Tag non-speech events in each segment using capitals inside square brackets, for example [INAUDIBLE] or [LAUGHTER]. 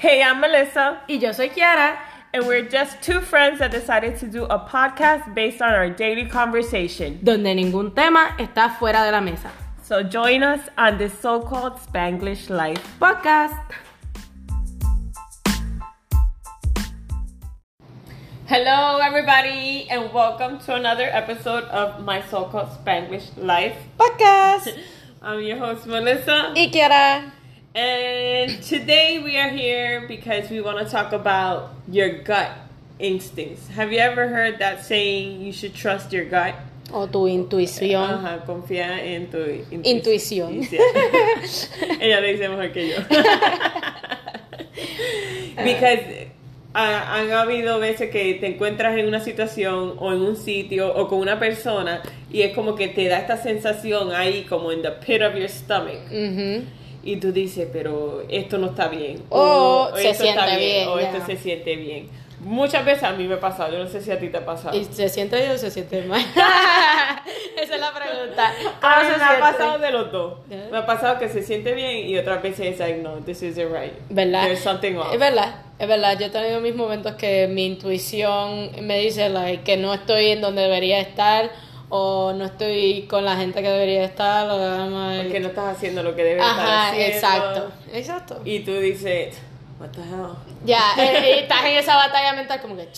Hey, I'm Melissa, Y yo soy Kiara. and we're just two friends that decided to do a podcast based on our daily conversation. donde ningún tema está fuera de la mesa. So join us on this so called Spanglish life. Podcast. Hello, everybody, and welcome to another episode of my so called Spanglish life. Podcast. [LAUGHS] I'm your host, Melissa. Y Kiara. And today we are here because we want to talk about your gut instincts. Have you ever heard that saying you should trust your gut? O tu intuición. Ajá, confía en tu intu- Intuición. [LAUGHS] Ella lo dice mejor que yo. [LAUGHS] Because ah, han habido veces que te encuentras en una situación o en un sitio o con una persona y es como que te da esta sensación ahí como en the pit of your stomach. Ujú. Y tú dices, pero esto no está bien. O se esto está siente bien, O ya. esto se siente bien. Muchas veces a mí me ha pasado, yo no sé si a ti te ha pasado. ¿Y se siente bien o se siente mal? [LAUGHS] [LAUGHS] Esa es la pregunta. ¿Cómo A mí se me ha siente? pasado de los dos. Yeah. Me ha pasado que se siente bien y otras veces es like, no, this isn't right. ¿Verdad? There's something off. Es verdad, es verdad. Yo he tenido mis momentos que mi intuición me dice like, que no estoy en donde debería estar o no estoy con la gente que debería estar. O, I'm Porque no estás haciendo lo que debes estar haciendo. exacto. Exacto. Y tú dices, what the hell? Ya, eh, y estás en esa batalla mental como que...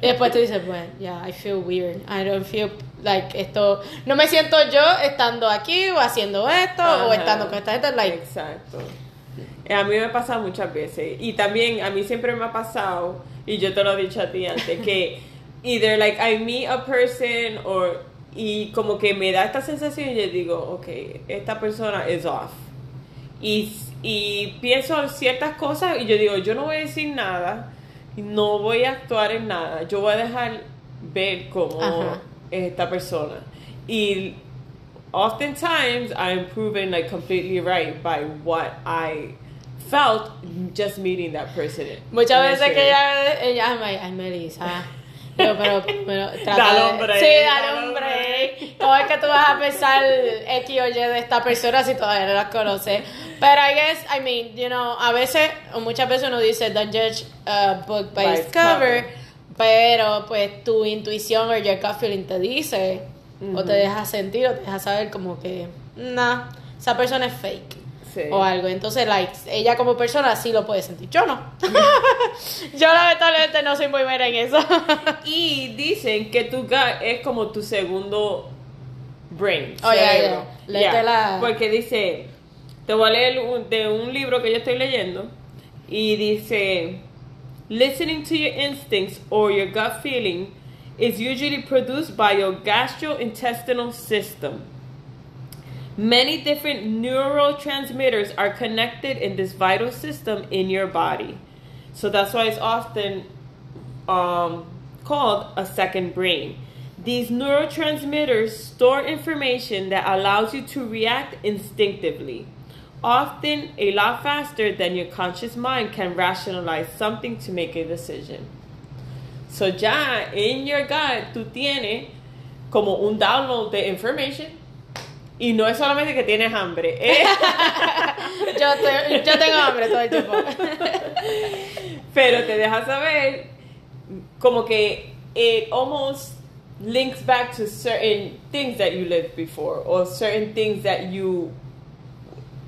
y después tú dices, bueno, yeah, I feel weird. I don't feel like esto... No me siento yo estando aquí o haciendo esto o estando con esta gente. Like, Exacto. Eh, A mí me ha pasado muchas veces. Y también a mí siempre me ha pasado, y yo te lo he dicho a ti antes, que [LAUGHS] either like I meet a person or y como que me da esta sensación y yo digo, ok, esta persona is off. Y, y pienso ciertas cosas y yo digo, yo no voy a decir nada, no voy a actuar en nada, yo voy a dejar ver cómo Ajá. es esta persona. Y oftentimes I'm proven like completely right by what I felt just meeting that person. muchas veces que ella, ella ay, Melissa. Yo, pero, pero [LAUGHS] trata Dale de- un break, Sí, dale break. ¿Cómo es que tú vas a pensar X o Y de esta persona si todavía no la conoces? Pero I guess, I mean, you know, a veces, o muchas veces uno dice, don't judge a book by, By its cover. Pero, pues, tu intuición o your gut feeling te dice, o te deja sentir, o te deja saber como que, nah, esa persona es fake. Sí. O algo. Entonces, like, ella como persona sí lo puede sentir. Yo no. [LAUGHS] Yo lamentablemente no soy muy buena en eso. [LAUGHS] Y dicen que tu gut es como tu segundo brain. Oh, ya. Léete Ya. la- Porque dice, te voy a leer un- de un libro que yo estoy leyendo y dice, listening to your instincts or your gut feeling is usually produced by your gastrointestinal system. Many different neurotransmitters are connected in this vital system in your body. So that's why it's often um, called a second brain. These neurotransmitters store information that allows you to react instinctively, often a lot faster than your conscious mind can rationalize something to make a decision. So ya in your gut tú tienes como un download de information y no es solamente que tienes hambre, [LAUGHS] es yo, te- yo tengo hambre todo el tiempo. pero te deja saber como que it almost links back to certain things that you lived before or certain things that you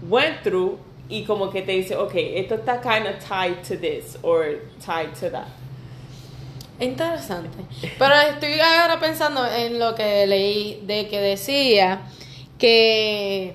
went through y como que te dice, okay, esto está kind of tied to this or tied to that. Interesante. Pero estoy ahora pensando en lo que leí de que decía que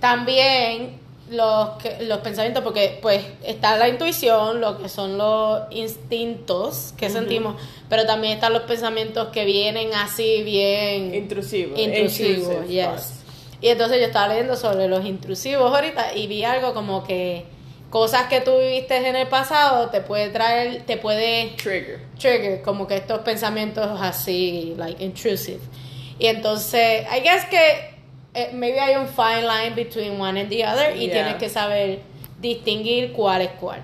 también los, que- los pensamientos, porque pues está la intuición, lo que son los instintos que sentimos, pero también están los pensamientos que vienen así bien Intrusivo. intrusivos, intrusive yes. Y entonces yo estaba leyendo sobre los intrusivos ahorita y vi algo como que cosas que tú viviste en el pasado te puede traer, te puede Trigger. trigger como que estos pensamientos así, like intrusive. Y entonces, I guess que eh, maybe hay un fine line between one and the other y Yeah. tienes que saber distinguir cuál es cuál.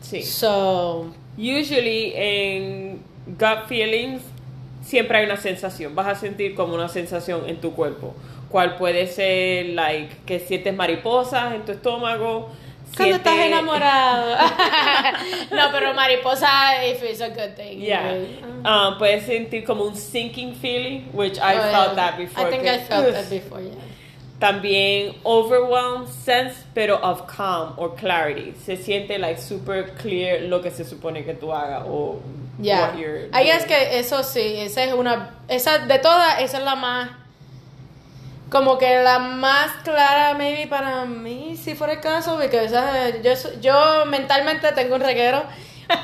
Sí. So, Usually en gut feelings siempre hay una sensación. Vas a sentir como una sensación en tu cuerpo. Cual puede ser like que sientes mariposas en tu estómago, Cuando estás enamorado. [LAUGHS] [LAUGHS] no, pero mariposa, if it's a good thing. Yeah. Ah. Um, puedes sentir como un sinking feeling, which I Oh, felt yeah. that before. I think I felt that before, yeah. También overwhelmed sense, pero of calm or clarity. Se siente like super clear lo que se supone que tú hagas o Yeah. what you're I guess que eso sí, esa es una, esa de todas, esa es la más, como que la más clara, maybe para mí, si fuera el caso, porque esa- yo, yo mentalmente tengo un reguero.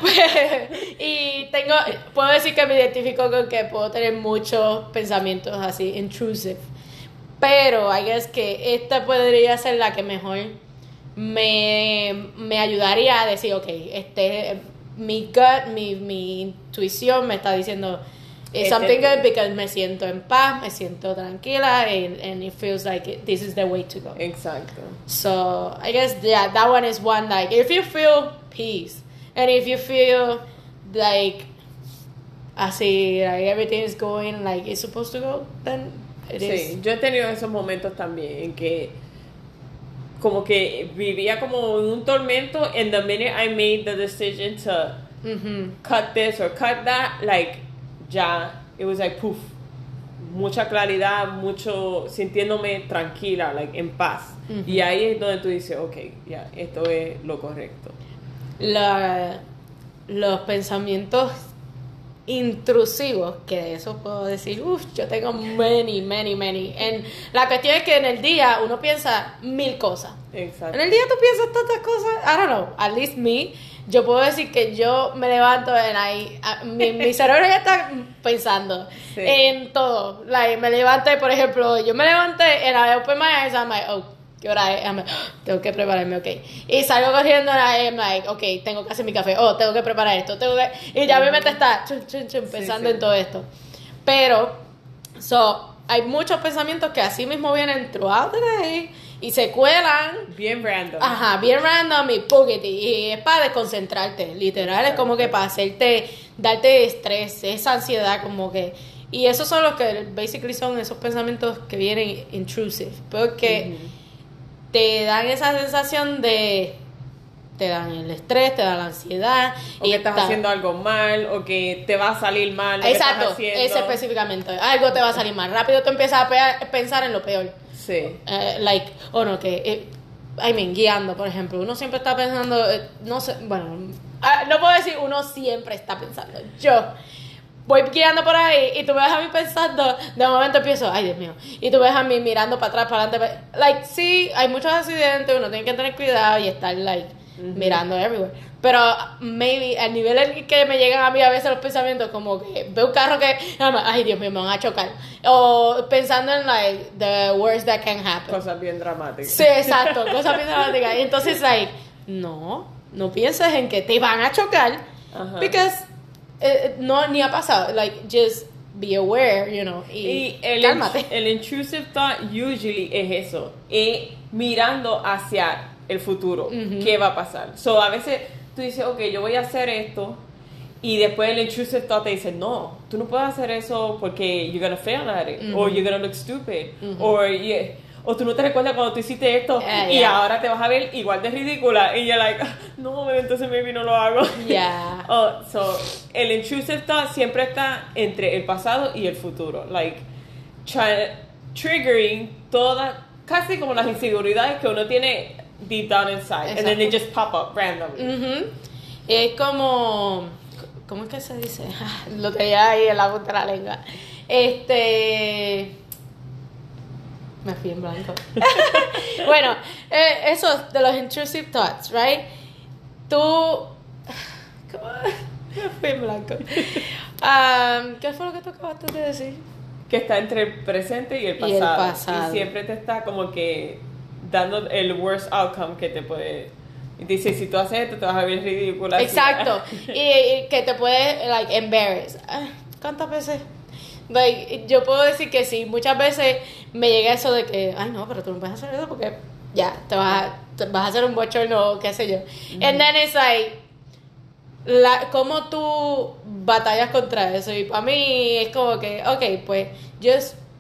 pues, [LAUGHS] y tengo, puedo decir que me identifico con que puedo tener muchos pensamientos así, intrusive. Pero I guess que esta podría ser la que mejor me, me ayudaría a decir, ok, este, mi gut, mi, mi intuición me está diciendo it's Este- something good because me siento en paz, me siento tranquila, and, and it feels like it- this is the way to go. Exacto. So I guess yeah, that one is one like if you feel peace and if you feel like así like everything is going like it's supposed to go, then Sí, yo he tenido esos momentos también en que como que vivía como en un tormento and the minute I made the decision to Mhm. cut this or cut that, like ya, it was like poof. Mucha claridad, mucho sintiéndome tranquila, like en paz. Y ahí es donde tú dices, ok, ya, esto es lo correcto. La- los pensamientos intrusivos, que de eso puedo decir, uff, yo tengo many, many, many. En, la cuestión es que en el día uno piensa mil cosas. Exacto. En el día tú piensas tantas cosas, I don't know, at least me, yo puedo decir que yo me levanto en ahí, mi, mi [LAUGHS] cerebro ya está pensando Sí. en todo. Like, me levanté, por ejemplo, yo me levanté en la open my eyes, I'm like, oh, ¿qué hora es? I'm like, "Oh, tengo que prepararme, ok. Y salgo corriendo I'm like, ok, tengo que hacer mi café, oh, tengo que preparar esto, tengo que... Y ya mi mente está chun, chun, chun, pensando sí. en todo esto. Pero, so, hay muchos pensamientos que así mismo vienen throughout the day y se cuelan Bien random. Ajá, bien random y poquete. Y es para desconcentrarte, literal. Es como que para hacerte, darte estrés, esa ansiedad, como que. Y esos son los que, basically, son esos pensamientos que vienen intrusive. Porque te dan esa sensación de. Te dan el estrés, te dan la ansiedad. O que estás ta- haciendo algo mal, o que te va a salir mal. Exacto, ese específicamente. Algo te va a salir mal. Rápido tú empiezas a pe- pensar en lo peor. Sí. Eh, like, o no, que, eh, I mean, guiando, por ejemplo, uno siempre está pensando, eh, no sé, bueno, ah, no puedo decir uno siempre está pensando, yo voy guiando por ahí y tú me ves a mí pensando, de momento empiezo, ay Dios mío, y tú ves a mí mirando para atrás, para adelante, like, sí, hay muchos accidentes, uno tiene que tener cuidado y estar, like, mirando everywhere. Pero maybe al nivel en el que me llegan a mí a veces los pensamientos, como que veo un carro que, ay Dios mío, me van a chocar. O pensando en, like, the worst that can happen. Cosas bien dramáticas. Sí, exacto, cosas bien dramáticas. Y entonces, like, no, no pienses en que te van a chocar, Ajá. because eh, no, ni ha pasado. Like, just be aware, you know, y, Y el, cálmate. el intrusive thought usually es eso, es mirando hacia el futuro, Ujú. qué va a pasar. So a veces tú dices, ok, yo voy a hacer esto, y después el intrusive thought te dice, no, tú no puedes hacer eso porque you're gonna fail at it, Ujú. or you're gonna look stupid, or yeah, o tú no te recuerdas cuando tú hiciste esto Ah, y yeah. ahora te vas a ver igual de ridícula y you're like, "Ah, [LAUGHS] no, entonces maybe no lo hago. Yeah. [LAUGHS] Oh, so, el intrusive thought siempre está entre el pasado y el futuro. Like, triggering todas, casi como las inseguridades que uno tiene deep down inside. And then they Exacto. just pop up randomly. Es como. ¿Cómo es que se dice? [LAUGHS] Lo tenía ahí en la punta de la lengua. Este. Me fui en blanco. [LAUGHS] bueno, eh, eso de los intrusive thoughts, right? Tú. [LAUGHS] Me fui en blanco. Um, ¿Qué fue lo que tú acabaste de decir? Que está entre el presente y el Y el pasado. Y siempre te está como que dando el worst outcome que te puede. Dice, si tú haces esto, te vas a ver ridícula. Exacto. [LAUGHS] y, y que te puede, like, embarrass. Ah, ¿Cuántas veces? Like, yo puedo decir que sí, muchas veces me llega eso de que, ay, no, pero tú no puedes hacer eso porque ya, te vas a, te vas a hacer un bochorno o qué sé yo. And then it's like, la, cómo tú batallas contra eso. Y para mí es como que, ok, pues,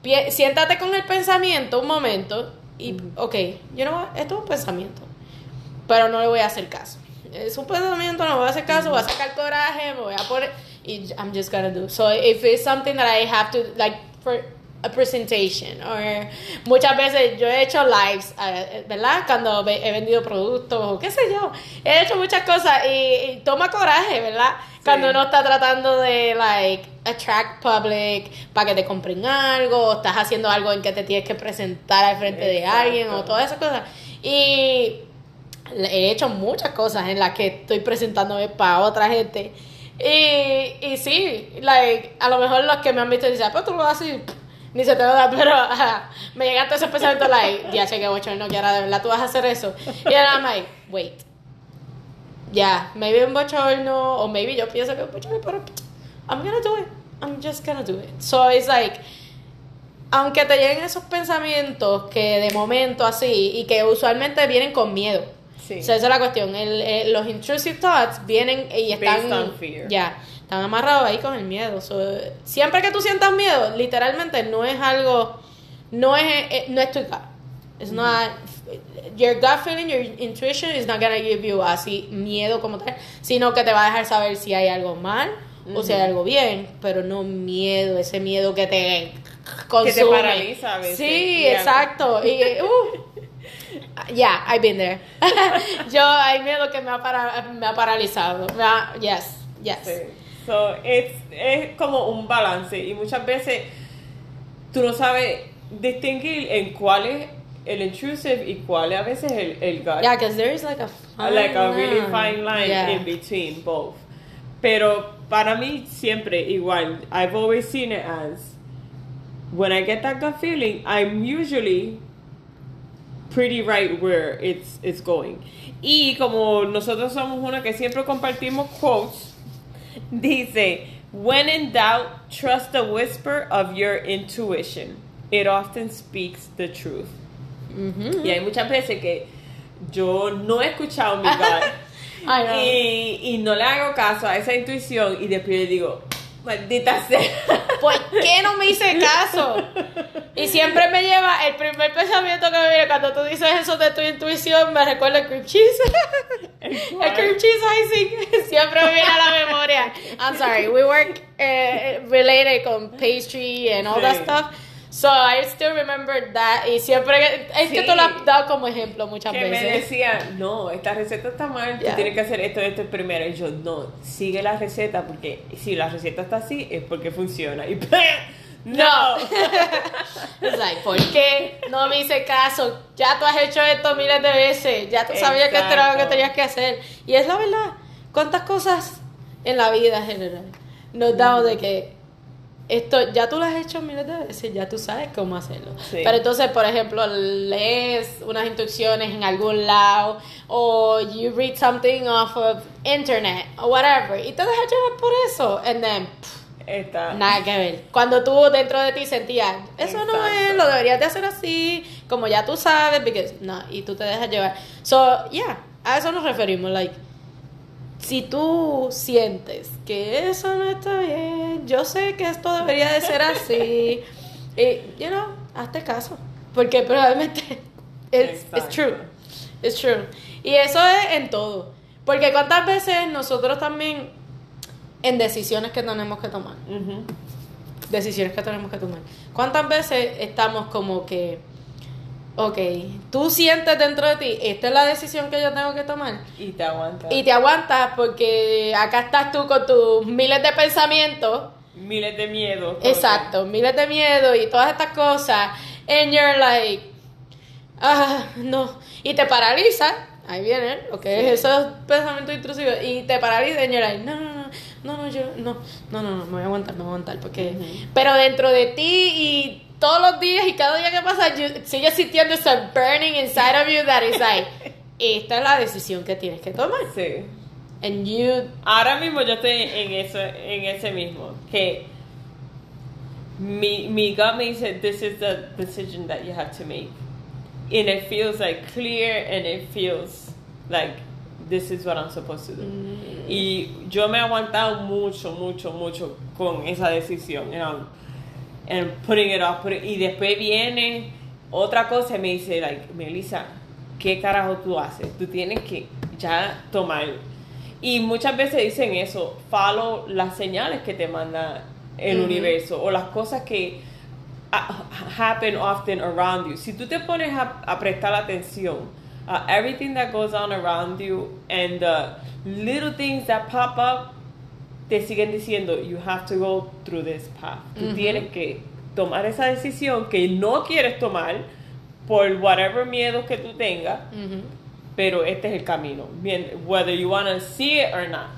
pie- siéntate con el pensamiento un momento y, ok, know what, esto es un pensamiento. pero no le voy a hacer caso. Es un pensamiento, no le voy a hacer caso, voy a sacar coraje, me voy a poner, I'm just gonna do. So if it's something that I have to, like, for a presentation, or muchas veces yo he hecho lives, eh, ¿verdad? Cuando he vendido productos, o qué sé yo, he hecho muchas cosas y, y toma coraje, ¿verdad? Cuando uno está tratando de, like, attract public para que te compren algo, o estás haciendo algo en que te tienes que presentar al frente de alguien, o todas esas cosas. Y he hecho muchas cosas en las que estoy presentándome para otra gente. Y, y sí, like, a lo mejor los que me han visto dicen, pues tú lo haces ni se te a dar, pero me llegan todos esos pensamientos, like, ya sé que bocho no quiera, de verdad tú vas a hacer eso. Y ahora like, wait, ya, maybe un bochorno, o maybe yo pienso que un bochorno, pero I'm gonna do it. I'm just gonna do it. So it's like, aunque te lleguen esos pensamientos que de momento así, y que usualmente vienen con miedo. Sí. O sea, esa es la cuestión. El- el- los intrusive thoughts vienen y están. Ya, están amarrados ahí con el miedo. So, siempre que tú sientas miedo, literalmente no es algo. No es, eh, no es tu gut. It's not. Your gut feeling, your intuition is not gonna give you así miedo como tal, sino que te va a dejar saber si hay algo mal o si hay algo bien, pero no miedo, ese miedo que te consume. paraliza a veces. Sí, Yeah. exacto. Y, uh, yeah, I've been there. [LAUGHS] Yo hay miedo que me ha, para- me ha paralizado. Me ha- yes, yes. Sí. So, es, es como un balance y muchas veces tú no sabes distinguir en cuál es el intrusive y cuál es a veces el, el gut. Yeah, because there is like a fine like a really fine line Yeah. in between both. Pero para mí siempre igual. I've always seen it as when I get that gut feeling, I'm usually pretty right where it's it's going. Y como nosotros somos una que siempre compartimos quotes, dice, when in doubt, trust the whisper of your intuition. It often speaks the truth. Ujú. Y hay muchas veces que yo no he escuchado mi [LAUGHS] know. y, y no le hago caso a esa intuición y después le digo, maldita sea. ¿Por qué no me hice caso? Y siempre me lleva el primer pensamiento que me viene cuando tú dices eso de tu intuición, me recuerda el cream cheese. El cream cheese icing siempre me viene a la memoria. I'm sorry, we work eh, related con pastry and all that stuff. So I still remember that. Y siempre, es que Sí. tú lo has dado como ejemplo muchas que me veces. decía, no, esta receta está mal, Ya. tú tienes que hacer esto, esto primero. Y yo, no, sigue la receta porque si la receta está así es porque funciona. Y [LAUGHS] no. Es [LAUGHS] like, ¿por qué no me hice caso? Ya tú has hecho esto miles de veces. Ya tú sabías que esto era lo que Exacto. tenías que hacer. Y es la verdad. ¿Cuántas cosas en la vida en general nos damos de que esto ya tú lo has hecho miles de veces, ya tú sabes cómo hacerlo. Sí. Pero entonces, por ejemplo, lees unas instrucciones en algún lado o you read something off of internet o whatever y te dejas llevar por eso and then pff, Está. Nada que ver. Cuando tú dentro de ti sentías, eso no es, lo deberías de hacer así, como ya tú sabes, porque no, y tú te dejas llevar. So, yeah, a eso nos referimos, like, si tú sientes que eso no está bien, yo sé que esto debería de ser así, y, [LAUGHS] you know, hazte caso, porque probablemente [LAUGHS] it's, it's true, it's true. Y eso es en todo, porque cuántas veces nosotros también en decisiones que tenemos que tomar. Decisiones que tenemos que tomar. ¿Cuántas veces estamos como que, ok, tú sientes dentro de ti, esta es la decisión que yo tengo que tomar? Y te aguanta. Y te aguantas porque acá estás tú con tus miles de pensamientos, Miles de miedos. exacto, miles de miedo y todas estas cosas, and you're like, ah, no, y te paraliza, ahí viene, ok, esos pensamientos intrusivos, y te paraliza, y you're like, no, no, no, no, no, yo, no, no, no, no, me voy a aguantar, me voy a aguantar, porque, pero dentro de ti y todos los días y cada día que pasa, you- sigues sintiendo ese burning inside of you that is like, [LAUGHS] esta es la decisión que tienes que tomar, Sí. and you, Ahora mismo yo estoy en eso, en ese mismo, que mi, mi gut me dice, this is the decision that you have to make. And it feels like clear and it feels like this is what I'm supposed to do. Y yo me he aguantado mucho, mucho, mucho con esa decisión. You know, and putting it off. y después viene otra cosa y me dice, like, Melissa, ¿qué carajo tú haces? Tú tienes que ya tomar. Y muchas veces dicen eso, follow las señales que te manda el universo o las cosas que ah, happen often around you. Si tú te pones a, a prestar atención a everything that goes on around you and the little things that pop up, te siguen diciendo, you have to go through this path. Tú tienes que tomar esa decisión que no quieres tomar por whatever miedo que tú tengas, pero este es el camino, bien, whether you want to see it or not.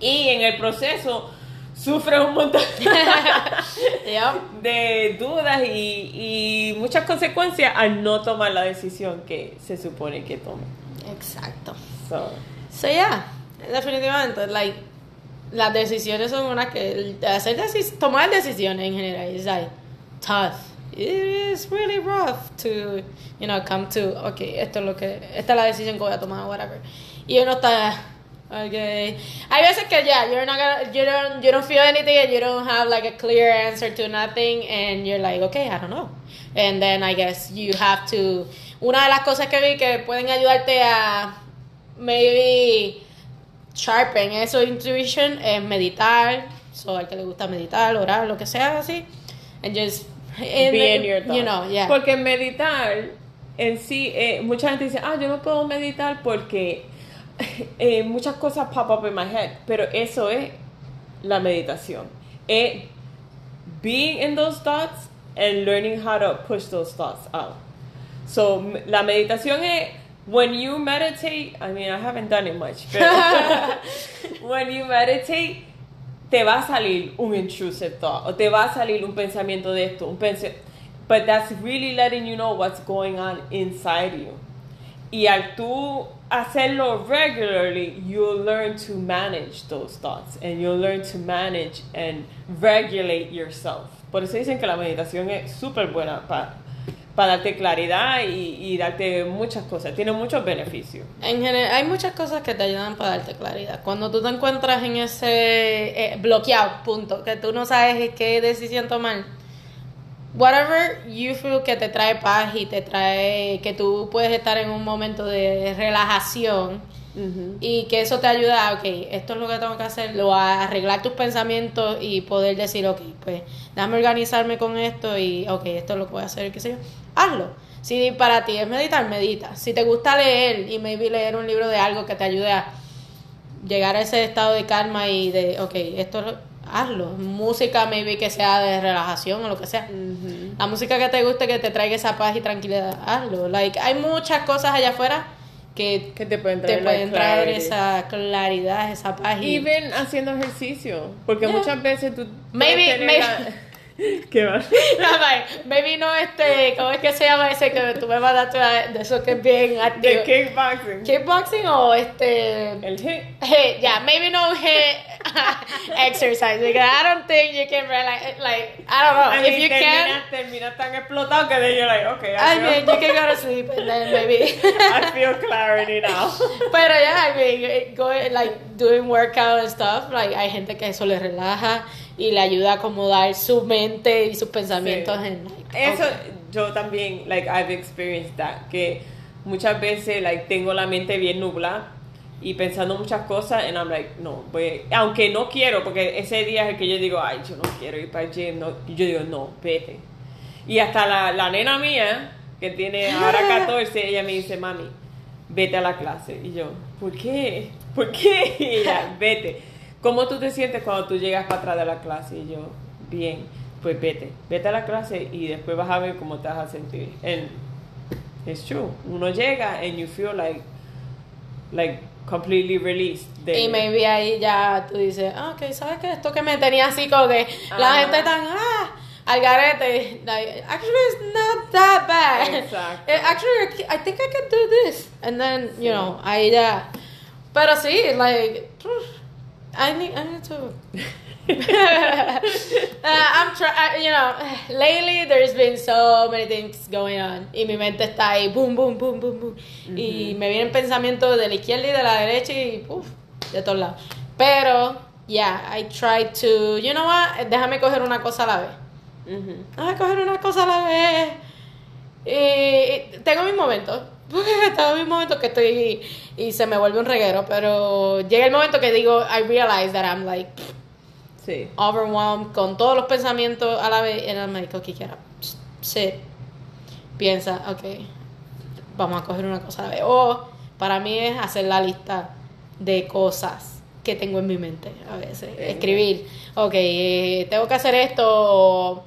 Y en el proceso sufres un montón [LAUGHS] de dudas y, y muchas consecuencias al no tomar la decisión que se supone que tome. Exacto. So, So, yeah, definitivamente, like, las decisiones son unas que hacer tomar decisiones en general is like tough. It is really rough to, you know, come to, okay, esto es lo que, esta es la decisión que voy a tomar, whatever. Y uno está, okay. Hay veces que ya, you're not gonna, you don't, you don't feel anything and you don't have like a clear answer to nothing and you're like, okay, I don't know. And then I guess you have to, una de las cosas que vi que pueden ayudarte a maybe sharpen eso intuition es meditar so al que le gusta meditar orar lo que sea así and just and, be in your you know thoughts. yeah Porque meditar en sí, eh, mucha gente dice, ah, yo no puedo meditar porque [LAUGHS] eh, muchas cosas pop up in my head, pero eso es la meditación. Es being in those thoughts and learning how to push those thoughts out. So, m- la meditación es when you meditate, I mean, I haven't done it much, pero [LAUGHS] when you meditate, te va a salir un intrusive thought, o te va a salir un pensamiento de esto, un pense but that's really letting you know what's going on inside you. Y al tú hacerlo regularly, you'll learn to manage those thoughts and you'll learn to manage and regulate yourself. Por eso dicen que la meditación es súper buena para darte claridad y, y darte muchas cosas. Tiene muchos beneficios. en general hay muchas cosas que te ayudan para darte claridad cuando tú te encuentras en ese eh, bloqueado punto que tú no sabes qué decisión tomar whatever you feel que te trae paz y te trae que tú puedes estar en un momento de relajación y que eso te ayuda a, ok, esto es lo que tengo que hacer, lo a arreglar tus pensamientos y poder decir, ok, pues déjame organizarme con esto y, ok, esto es lo que voy a hacer, qué sé yo, hazlo. Si para ti es meditar, medita. Si te gusta leer y maybe leer un libro de algo que te ayude a llegar a ese estado de calma y de, ok, esto lo- hazlo. Música maybe que sea de relajación o lo que sea. La música que te guste, que te traiga esa paz y tranquilidad, hazlo. Like, hay muchas cosas allá afuera que Que te pueden traer pueden esa claridad, esa paz. Y Even haciendo ejercicio, porque Yeah. muchas veces tú Maybe- maybe- la- [LAUGHS] ¿Qué va? Maybe no este, ¿cómo es que se llama ese que tú me mandaste de eso que es bien activo? De kickboxing. Kickboxing o este El hit. Hey, yeah, maybe no hit [LAUGHS] exercise because I don't think you can like, like I don't know I if mean, you can. terminas, terminas tan explotado que then you're like, okay, I, I mean, you can go to sleep and then maybe. I feel clarity now. [LAUGHS] Pero yeah, I mean, going like doing workout and stuff, like hay gente que eso le relaja y le ayuda a acomodar su mente y sus pensamientos Sí. en like, Eso okay. yo también, like, I've experienced that, que muchas veces, like, tengo la mente bien nublada y pensando muchas cosas, and I'm like, no, voy, aunque no quiero, porque ese día es el que yo digo, ay, yo no quiero ir para el gym, no, y yo digo, no, vete. Y hasta la, la nena mía, que tiene ahora [LAUGHS] 14, ella me dice, mami, vete a la clase. Y yo, ¿por qué? ¿Por qué? [LAUGHS] Y ella, vete. ¿Cómo tú te sientes cuando tú llegas para atrás de la clase? Y yo, bien, pues vete, vete a la clase y después vas a ver cómo te vas a sentir. And it's true. Uno llega and you feel like, like completely released. de- Y maybe ahí ya tú dices, ah, ok, ¿sabes qué? Esto que me tenía así como que la Ajá. gente tan, ah, al garete. Like, actually, it's not that bad. Exacto. Eh, Actually, I think I can do this. And then, you know, ahí ya. Pero sí, like, I need, I need to. [LAUGHS] Uh, I'm trying, you know, lately there's been so many things going on. Y mi mente está ahí, boom, boom, boom, boom, boom. Y me vienen pensamientos de la izquierda y de la derecha y, uff, de todos lados. Pero, yeah, I try to, you know what, déjame coger una cosa a la vez. Déjame coger una cosa a la vez. Y tengo mis momentos. Porque [LAUGHS] estaba un momento que estoy y se me vuelve un reguero, pero llega el momento que digo, I realize that I'm like Sí. overwhelmed con todos los pensamientos a la vez. And I'm like, ok, quiera, sit, piensa, ok, vamos a coger una cosa a la vez. O para mí es hacer la lista de cosas que tengo en mi mente a veces. Escribir, ok, eh, tengo que hacer esto,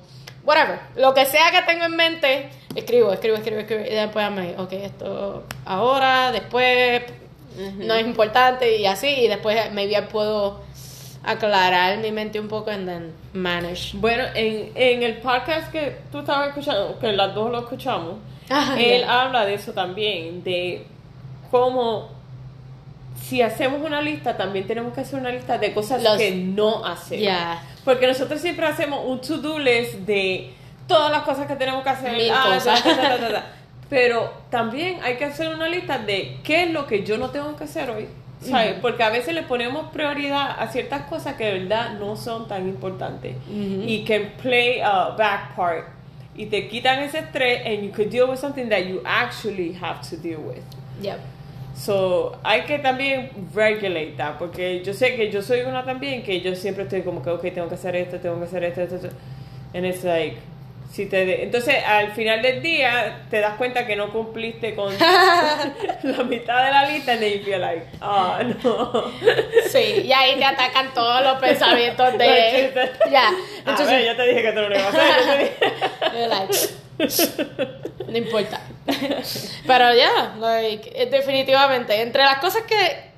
whatever. Lo que sea que tengo en mente, escribo, escribo, escribo, escribo. Y después like, ok, esto ahora, después, no es importante y así. Y después maybe puedo aclarar mi mente un poco and then manage. Bueno, en, en el podcast que tú estabas escuchando, que las dos lo escuchamos, Ah, él yeah. habla de eso también, de cómo si hacemos una lista, también tenemos que hacer una lista de cosas Los- que no hacemos. Yeah. Porque nosotros siempre hacemos un to-do list de todas las cosas que tenemos que hacer. Ah, cosas. ta, ta, ta, ta, ta. Pero también hay que hacer una lista de qué es lo que yo no tengo que hacer hoy. ¿sabes? Porque a veces le ponemos prioridad a ciertas cosas que de verdad no son tan importantes. Y can play a back part. Y te quitan ese estrés and you could deal with something that you actually have to deal with. Yep. So, hay que también regulate that, porque yo sé que yo soy una también que yo siempre estoy como que, ok, tengo que hacer esto, tengo que hacer esto, esto, esto. And it's like, si te de- entonces al final del día te das cuenta que no cumpliste con [LAUGHS] la mitad de la lista and then you feel like, ah, no. Sí, y ahí te atacan todos los pensamientos de... [LAUGHS] Ya, a entonces... ver, yo te dije que tú no lo ibas a hacer, yo. [LAUGHS] You're like, no importa. Pero ya, like, eh, definitivamente, entre las cosas que,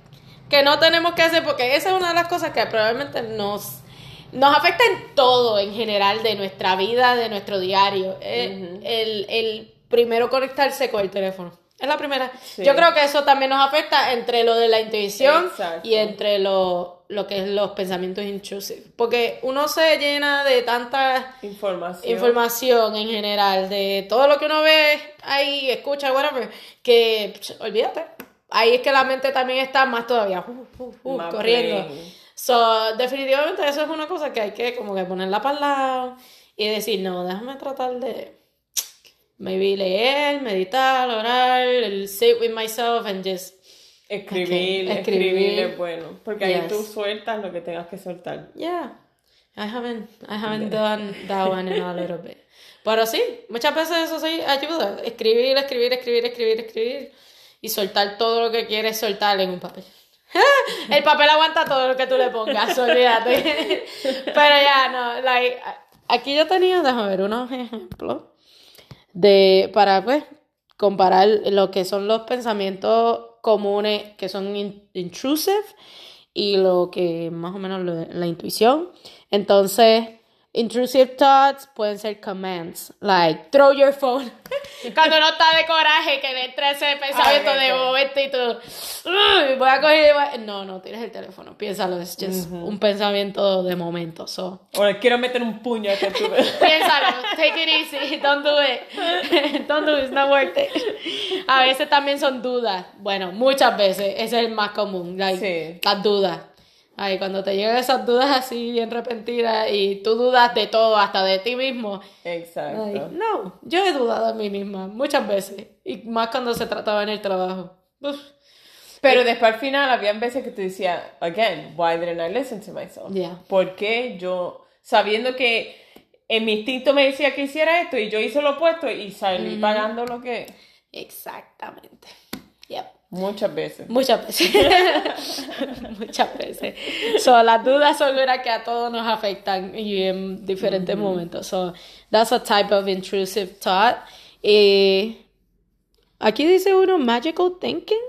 que no tenemos que hacer, porque esa es una de las cosas que probablemente nos, nos afecta en todo en general de nuestra vida, de nuestro diario. Eh, el, el primero conectarse con el teléfono. Es la primera. Sí. Yo creo que eso también nos afecta entre lo de la intuición Exacto. y entre lo, lo que es los pensamientos intrusivos. Porque uno se llena de tantas Información. información en general de todo lo que uno ve ahí, escucha, whatever, que pch, olvídate. Ahí es que la mente también está más todavía uh, uh, uh, corriendo. So, definitivamente eso es una cosa que hay que como que ponerla para el lado y decir, no, déjame tratar de maybe leer, meditar, orar, sit with myself and just Escribir, escribir, escribir. es bueno, porque ahí tú sueltas lo que tengas que soltar. Yeah. I haven't, I haven't done that one in a [LAUGHS] little bit. Pero sí, muchas veces eso sí ayuda. Escribir, escribir, escribir, escribir, escribir. Y soltar todo lo que quieres soltar en un papel. [LAUGHS] El papel aguanta todo lo que tú le pongas, [LAUGHS] olvídate. Pero ya, no, like, aquí yo tenía, déjame ver unos ejemplos de, para pues, comparar lo que son los pensamientos comunes que son in- intrusive y lo que más o menos lo- la intuición. Entonces, intrusive thoughts pueden ser commands, like throw your phone. [LAUGHS] Cuando uno está de coraje, que le entra ese pensamiento de momento y tú, "Uy, voy a coger. voy a-". No, no tires el teléfono, piénsalo, es just un pensamiento de momento. So. O le quiero meter un puño a tú [LAUGHS] Piénsalo, take it easy, don't do it. [LAUGHS] Don't do it, it's not worth it. A veces también son dudas. Bueno, muchas veces, ese es el más común, like, Sí. las dudas. Ay, cuando te llegan esas dudas así bien repentinas y tú dudas de todo, hasta de ti mismo. Exacto. Ay, no, yo he dudado de mí misma muchas veces. Y más cuando se trataba en el trabajo. Uf, Pero después al final habían veces que tú decías, again, why didn't I listen to myself? Yeah. ¿Por qué yo, sabiendo que en mi instinto me decía que hiciera esto y yo hice lo opuesto y salí pagando lo que... exactamente. Yep. Muchas veces. Muchas veces. [LAUGHS] Muchas veces. So, las dudas son las que a todos nos afectan y en diferentes momentos. So, that's a type of intrusive thought. Y aquí dice uno, magical thinking.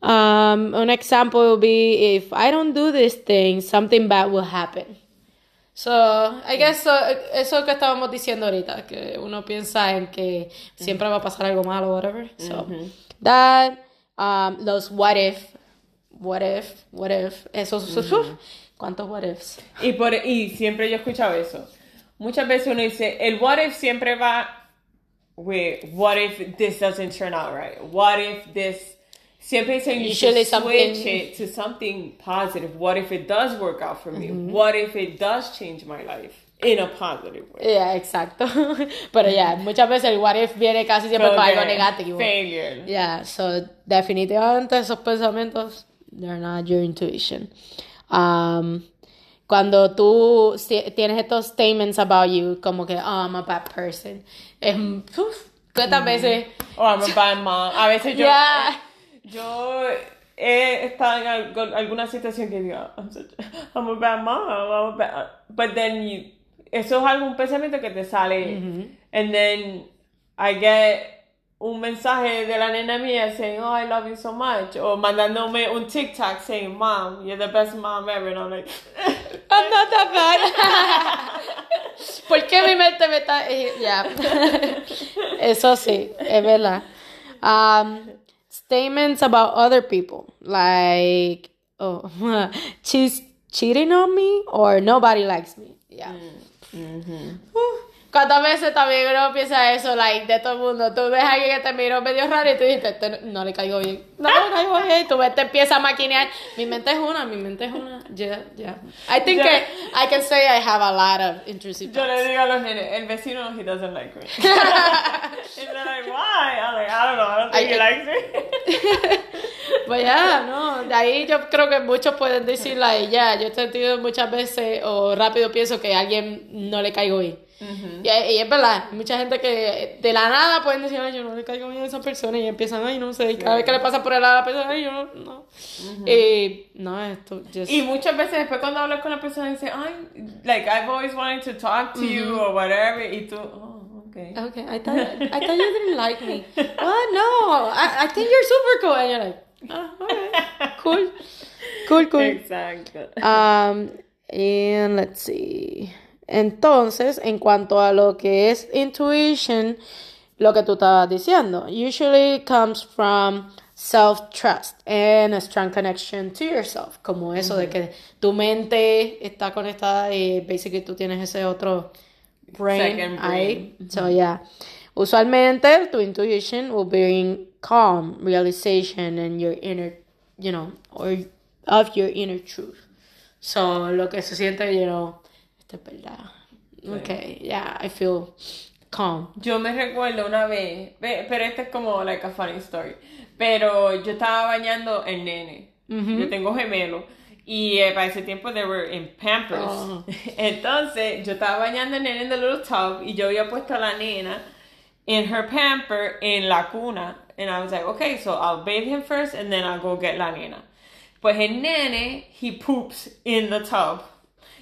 Um, an example will be if I don't do this thing, something bad will happen. So, I guess so- eso que estábamos diciendo ahorita, que uno piensa en que siempre va a pasar algo malo, whatever. So, that, um, los what if, what if, what if, esos, uf, ¿cuántos what ifs? Y, por, y siempre yo he escuchado eso. Muchas veces uno dice, el what if siempre va with what if this doesn't turn out right? What if this... Siempre dicen you should switch something- it to something positive. What if it does work out for me? Mm-hmm. What if it does change my life? In a positive way. Yeah, exacto. [LAUGHS] Pero ya, muchas veces el what if viene casi siempre con algo negativo. Failure. Yeah, so definitivamente esos pensamientos, they're not your intuition. Um, cuando tú tienes estos statements about you, como que, oh, I'm a bad person, es, uf, ¿cuántas veces? O I'm a bad mom. A veces yo, Yeah. yo he estado en alguna situación que digo, I'm, such- I'm a bad mom, I'm a bad... But then you, eso es algún pensamiento que te sale. And then I get un mensaje de la nena mía saying, oh, I love you so much. O mandándome un TikTok saying, mom, you're the best mom ever. And I'm like, [LAUGHS] I'm not that bad. [LAUGHS] ¿Por qué mi mente me está.? eh, Ya. [LAUGHS] Eso sí, es verdad. Um, statements about other people. Like, oh, she's cheating on me or nobody likes me. Yeah. Uh, ¿Cuántas veces también uno piensa eso, like, de todo el mundo? Tú ves a alguien que te miró medio raro y tú dices, "Este no, le caigo bien. No le caigo bien. Tú ves, te empieza a maquinear. Mi mente es una, mi mente es una. Yeah, yeah. I think Ya. que I can say I have a lot of intrusive Yo le thoughts. digo a los nenes, el vecino, he doesn't like me. [LAUGHS] [LAUGHS] and they're like, why? I'm like, I don't know, I don't think I- he likes me. [LAUGHS] Pues ya, no, de ahí yo creo que muchos pueden decir, like, ya, yo he sentido muchas veces o rápido pienso que a alguien no le caigo bien. Y, y es verdad, mucha gente que de la nada pueden decir, ay, yo no le caigo bien a esa persona y empiezan, ay, no sé, y cada vez que le pasa por el lado a la persona, ay, yo no, no. Y no, esto, just... Y muchas veces después cuando hablas con la persona dice, ay, like, I've always wanted to talk to you or whatever, y tú, oh, okay. Okay, I thought I thought you didn't like me. What? No, I, I think you're super cool. And you're like, oh, alright, cool, cool, cool. Exacto. Um, and let's see. Entonces, en cuanto a lo que es intuition, lo que tú estabas diciendo, usually comes from self-trust and a strong connection to yourself, como eso de que tu mente está conectada y basically tú tienes ese otro brain, ahí. So, yeah. Usualmente, tu intuition will bring calm, realization, and your inner, you know, or of your inner truth. So, lo que se siente, you know, esto es verdad. Okay, yeah, I feel calm. Yo me recuerdo una vez, ve- pero esta es como like a funny story, pero yo estaba bañando el nene, yo tengo gemelo, y eh, para ese tiempo they were in Pampers, Oh. [LAUGHS] entonces yo estaba bañando el nene en the little tub, y yo había puesto a la nena in her pamper en la cuna, and I was like, okay, so I'll bathe him first, and then I'll go get la nena. Pues el nene, he poops in the tub.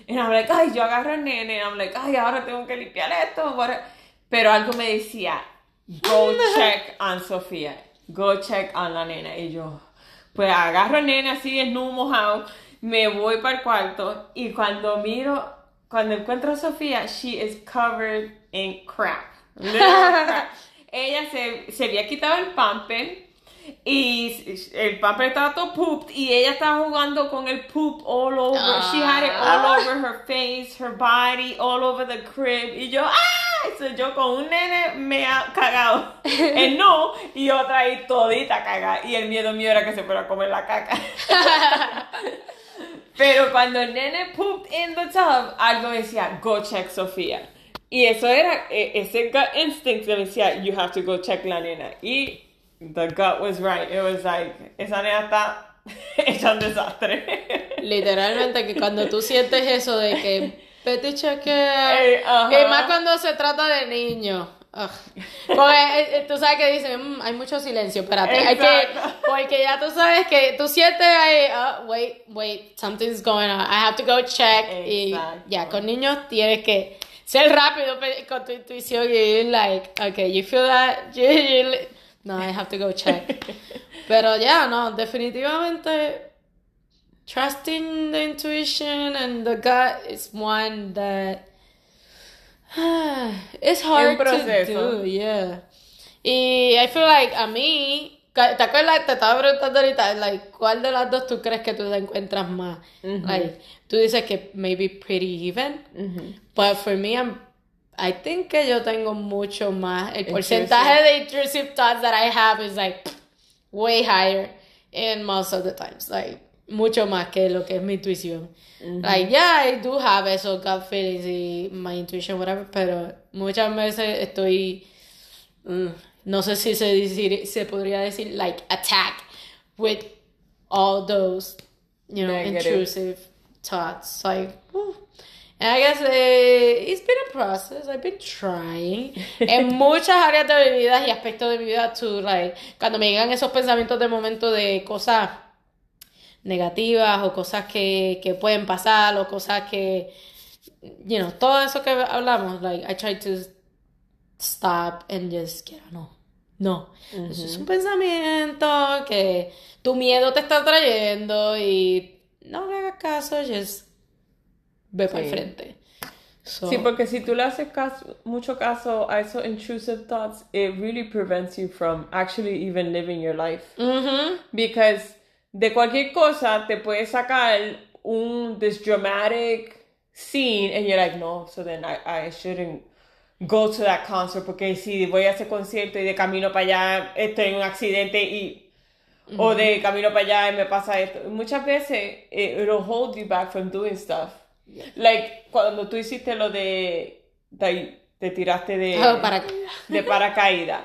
And I'm like, ay, yo agarro al nene. And I'm like, ay, ahora tengo que limpiar esto. Pero algo me decía, go check on Sofía. Go check on la nena. Y yo, pues agarro al nene así, desnudo, mojado. Me voy para el cuarto. Y cuando miro, cuando encuentro a Sofía, she is covered in crap. Crap. [LAUGHS] Ella se, se había quitado el pamper. Y el pamper estaba todo pooped y ella estaba jugando con el poop all over. She had it all over her face, her body, all over the crib. Y yo, ¡ah! So, yo con un nene me ha cagado. [LAUGHS] El no, y otra ahí todita cagada. Y el miedo mío era que se fuera a comer la caca. [LAUGHS] Pero cuando el nene pooped in the tub, algo decía, go check Sofía. Y eso era, e- ese gut instinct que decía, you have to go check la nena. Y the gut was right. It was like, esa nena está [LAUGHS] hecha un desastre. Literalmente que cuando tú sientes eso de que vete cheque Eh, ajá. y más cuando se trata de niños. Porque eh, eh, tú sabes que dicen, "Mm, hay mucho silencio, espérate, hay que, porque ya tú sabes que tú sientes ahí, "Ah, wait, wait, something's going on, I have to go check, y Exacto. ya, con niños tienes que ser rápido con tu intuición y like, okay, you feel that, You- you- no, I have to go [LAUGHS] check. Pero ya, no, definitivamente trusting the intuition and the gut is one that [SIGHS] it's hard to do, yeah. Y I feel like a mí, ¿te acuerdas? Te estaba preguntando ahorita, like, ¿cuál de las dos tú crees que tú te encuentras más? Like, tú dices que maybe pretty even, but for me, I'm, I think que yo tengo mucho más. El porcentaje de intrusive thoughts that I have is like way higher in most of the times. Like, mucho más que lo que es mi intuición. Like, yeah, I do have esos gut feelings y my intuition, whatever, pero muchas veces estoy, mm, no sé si se, decir, se podría decir, like, attack with all those, you know, Negative. intrusive thoughts. Like. I guess eh, it's been a process. I've been trying [LAUGHS] en muchas áreas de mi vida y aspectos de mi vida to like cuando me llegan esos pensamientos de momento de cosas negativas o cosas que, que pueden pasar o cosas que you know, todo eso que hablamos, like I try to stop and just get no. No, eso es un pensamiento que tu miedo te está trayendo y no le hagas caso, just ve para el frente. So, Sí, porque si tú le haces caso, mucho caso a esos intrusive thoughts, it really prevents you from actually even living your life. Because de cualquier cosa te puede sacar un this dramatic scene and you're like, no, so then I, I shouldn't go to that concert porque si voy a ese concierto y de camino para allá estoy en un accidente y o de camino para allá y me pasa esto. Muchas veces it, it'll hold you back from doing stuff. Like cuando tú hiciste lo de, de- te tiraste de Oh, paracaídas. de paracaídas.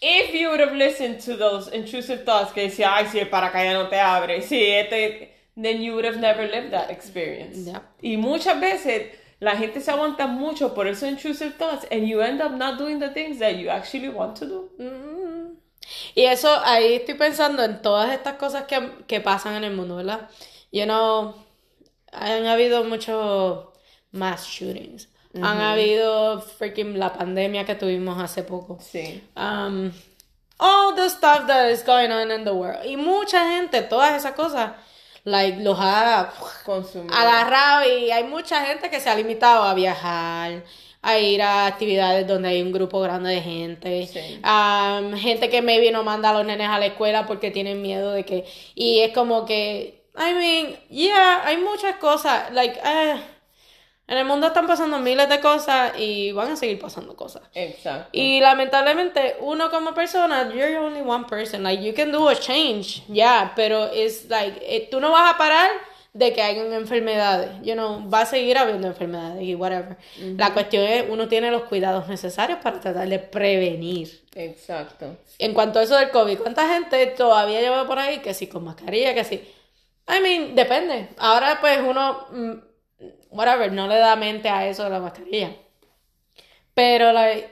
If you would have listened to those intrusive thoughts que decía, ay, si el paracaídas no te abre, si este, then you would have never lived that experience. Yeah. Y muchas veces la gente se aguanta mucho por esos intrusive thoughts and you end up not doing the things that you actually want to do. Mm. Y eso, ahí estoy pensando en todas estas cosas que, que pasan en el mundo, ¿verdad? You know, han habido muchos mass shootings. Han habido freaking la pandemia que tuvimos hace poco. Sí. Um, all the stuff that is going on in the world. Y mucha gente, todas esas cosas, like, los ha Consumir. agarrado y hay mucha gente que se ha limitado a viajar, a ir a actividades donde hay un grupo grande de gente, Sí. Um, gente que maybe no manda a los nenes a la escuela porque tienen miedo de que, y es como que, I mean, yeah, hay muchas cosas, like, eh, en el mundo están pasando miles de cosas y van a seguir pasando cosas. Exacto. Y lamentablemente, uno como persona, you're only one person. Like, you can do a change, yeah, pero es like, eh, tú no vas a parar de que hayan enfermedades. You know, va a seguir habiendo enfermedades y whatever. La cuestión es, uno tiene los cuidados necesarios para tratar de prevenir. Exacto. En cuanto a eso del COVID, ¿cuánta gente todavía lleva por ahí que sí con mascarilla, que sí? I mean, depende. Ahora pues uno, mm, whatever, no le da mente a eso de la mascarilla. Pero, like,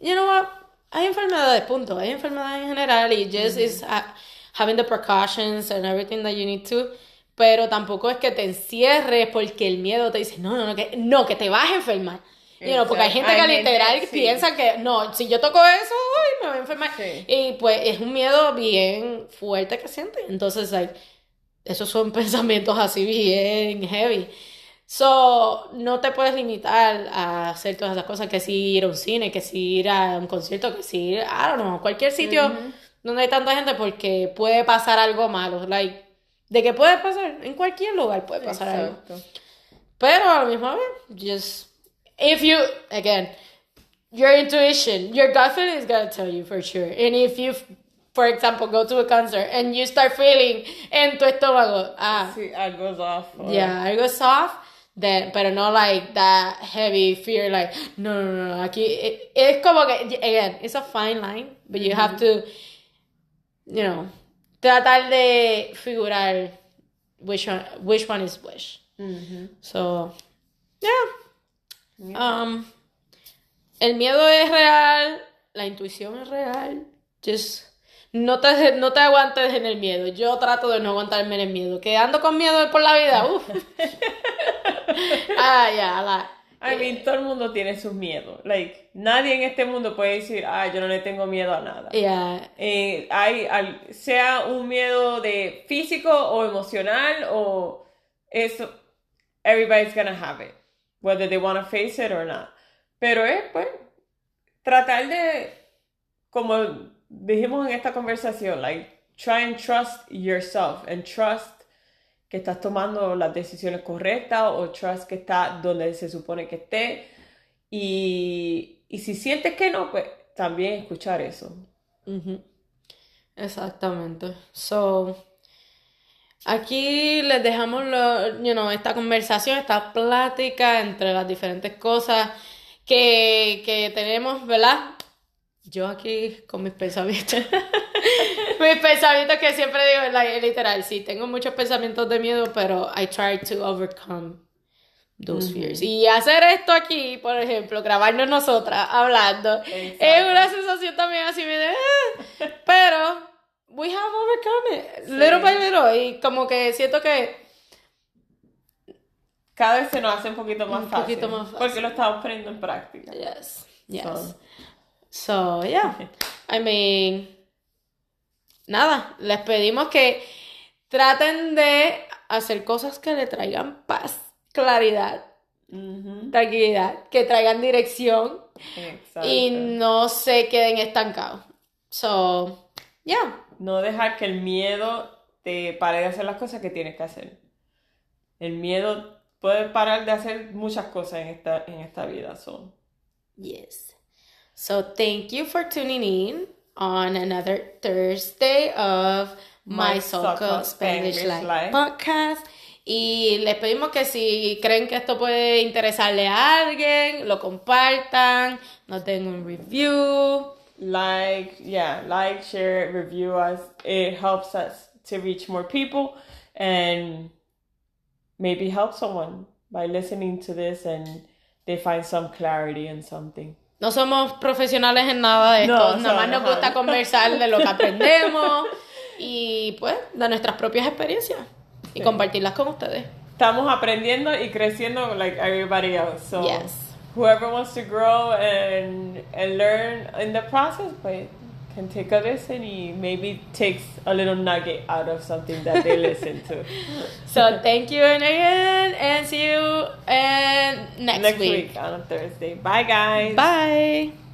you know what? Hay enfermedades, punto. Hay enfermedades en general y just is ha- having the precautions and everything that you need to. Pero tampoco es que te encierres porque el miedo te dice, no, no, no, que, no, que te vas a enfermar. You know, porque hay gente que literal sí. piensa que, no, si yo toco eso, ay, me voy a enfermar. Sí. Y pues es un miedo bien fuerte que siente. Entonces, like, esos son [LAUGHS] pensamientos así bien heavy. So, no te puedes limitar a hacer todas esas cosas, que si ir a un cine, que si ir a un concierto, que si ir, I don't know, cualquier sitio donde hay tanta gente porque puede pasar algo malo. Like, de que puede pasar, en cualquier lugar puede pasar algo. Exacto. Pero a la misma vez, just, if you, again, your intuition, your gut feeling is gonna tell you for sure. And if you, for example, go to a concert and you start feeling en tu estómago, ah, Sí, algo's off. or- yeah, algo soft, then, pero no like that heavy fear, like, no, no, no, aquí, it- es como que, again, it's a fine line, but you have to, you know, tratar de figurar which one, which one is which. Ujú. So, yeah. Um, el miedo es real, la intuición es real. Just no te, no te aguantes en el miedo. Yo trato de no aguantarme en el miedo. Que ando con miedo por la vida, uff. [LAUGHS] ah, yeah, la- I mean, todo el mundo tiene sus miedos. Like, nadie en este mundo puede decir, ah, yo no le tengo miedo a nada. yeah, Eh, hay, al- sea un miedo de físico o emocional o eso, everybody's gonna have it, whether they want to face it or not. Pero es, pues, tratar de, como dijimos en esta conversación, like, try and trust yourself and trust que estás tomando las decisiones correctas o trust que está donde se supone que esté. Y, y si sientes que no, pues también escuchar eso. Exactamente. So, Aquí les dejamos lo, you know, esta conversación, esta plática entre las diferentes cosas que, que tenemos, ¿verdad? Yo aquí con mis pensamientos. [LAUGHS] mis pensamientos que siempre digo, literal, sí, tengo muchos pensamientos de miedo, pero I try to overcome those fears. Y hacer esto aquí, por ejemplo, grabarnos nosotras hablando, es una sensación también así de... "Ah", pero we have overcome it, little by little, y como que siento que... Cada vez se nos hace un poquito más Un fácil. poquito más fácil. Porque lo estamos poniendo en práctica. Yes, yes. So. So, yeah. [LAUGHS] I mean, nada, les pedimos que traten de hacer cosas que le traigan paz, claridad, tranquilidad, que traigan dirección Exacto. y no se queden estancados. So, yeah. No dejar que el miedo te pare de hacer las cosas que tienes que hacer. El miedo puede parar de hacer muchas cosas en esta, en esta vida. So. Yes. So thank you for tuning in on another Thursday of My, My So-Called Spanish, Spanish Life Life. podcast. Y les pedimos que si creen que esto puede interesarle a alguien, lo compartan, nos den un review. Like, yeah, like, share, review us. It helps us to reach more people and maybe help someone by listening to this and they find some clarity in something. No somos profesionales en nada de esto, No, nada más nos gusta conversar de lo que aprendemos y pues de nuestras propias experiencias y Sí. compartirlas con ustedes. Estamos aprendiendo y creciendo like everybody else. So Yes. whoever wants to grow and and learn in the process, pues can take a listen and maybe takes a little nugget out of something that they listen to. [LAUGHS] So thank you and again and see you uh, next, Next week. week on a Thursday. Bye guys. Bye.